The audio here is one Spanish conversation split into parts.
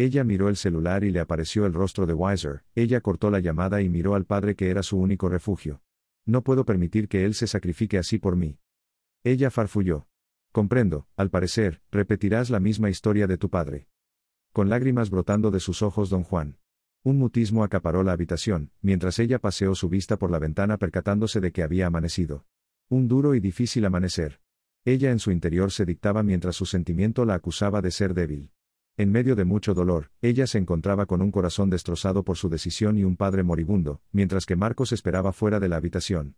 Ella miró el celular y le apareció el rostro de Weiser, ella cortó la llamada y miró al padre que era su único refugio. No puedo permitir que él se sacrifique así por mí. Ella farfulló. Comprendo, al parecer, repetirás la misma historia de tu padre. Con lágrimas brotando de sus ojos, don Juan. Un mutismo acaparó la habitación, mientras ella paseó su vista por la ventana percatándose de que había amanecido. Un duro y difícil amanecer. Ella en su interior se dictaba mientras su sentimiento la acusaba de ser débil. En medio de mucho dolor, ella se encontraba con un corazón destrozado por su decisión y un padre moribundo, mientras que Marcos esperaba fuera de la habitación.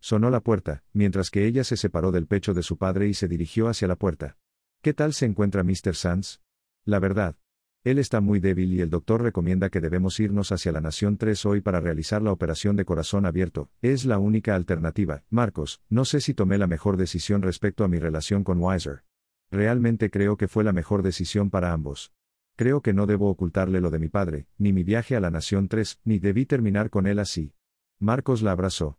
Sonó la puerta, mientras que ella se separó del pecho de su padre y se dirigió hacia la puerta. ¿Qué tal se encuentra Mr. Sands? La verdad. Él está muy débil y el doctor recomienda que debemos irnos hacia la Nación 3 hoy para realizar la operación de corazón abierto. Es la única alternativa. Marcos, no sé si tomé la mejor decisión respecto a mi relación con Weiser. Realmente creo que fue la mejor decisión para ambos. Creo que no debo ocultarle lo de mi padre, ni mi viaje a la Nación 3, ni debí terminar con él así. Marcos la abrazó.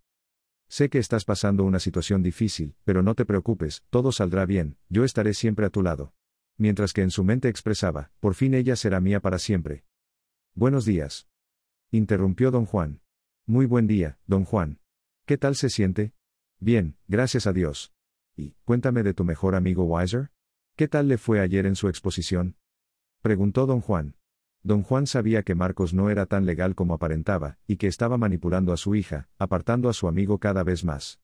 Sé que estás pasando una situación difícil, pero no te preocupes, todo saldrá bien, yo estaré siempre a tu lado mientras que en su mente expresaba, por fin ella será mía para siempre. Buenos días. Interrumpió don Juan. Muy buen día, don Juan. ¿Qué tal se siente? Bien, gracias a Dios. Y, cuéntame de tu mejor amigo Weiser. ¿Qué tal le fue ayer en su exposición? Preguntó don Juan. Don Juan sabía que Marcos no era tan legal como aparentaba, y que estaba manipulando a su hija, apartando a su amigo cada vez más.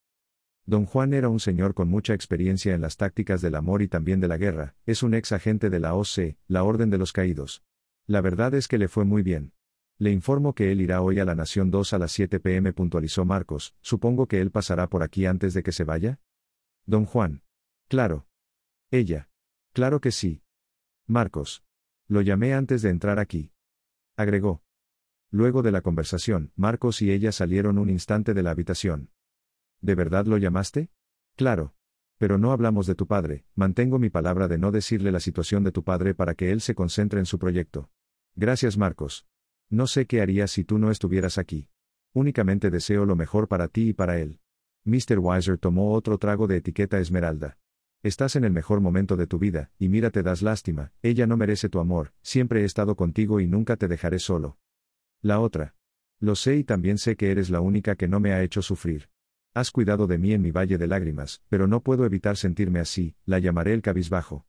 Don Juan era un señor con mucha experiencia en las tácticas del amor y también de la guerra, es un ex agente de la OC, la Orden de los Caídos. La verdad es que le fue muy bien. Le informo que él irá hoy a la Nación 2 a las 7 pm, puntualizó Marcos, supongo que él pasará por aquí antes de que se vaya. Don Juan. Claro. Ella. Claro que sí. Marcos. Lo llamé antes de entrar aquí. Agregó. Luego de la conversación, Marcos y ella salieron un instante de la habitación. ¿De verdad lo llamaste? Claro. Pero no hablamos de tu padre, mantengo mi palabra de no decirle la situación de tu padre para que él se concentre en su proyecto. Gracias Marcos. No sé qué haría si tú no estuvieras aquí. Únicamente deseo lo mejor para ti y para él. Mr. Weiser tomó otro trago de etiqueta esmeralda. Estás en el mejor momento de tu vida, y mira te das lástima, ella no merece tu amor, siempre he estado contigo y nunca te dejaré solo. La otra. Lo sé y también sé que eres la única que no me ha hecho sufrir. Has cuidado de mí en mi valle de lágrimas, pero no puedo evitar sentirme así, la llamaré el cabizbajo.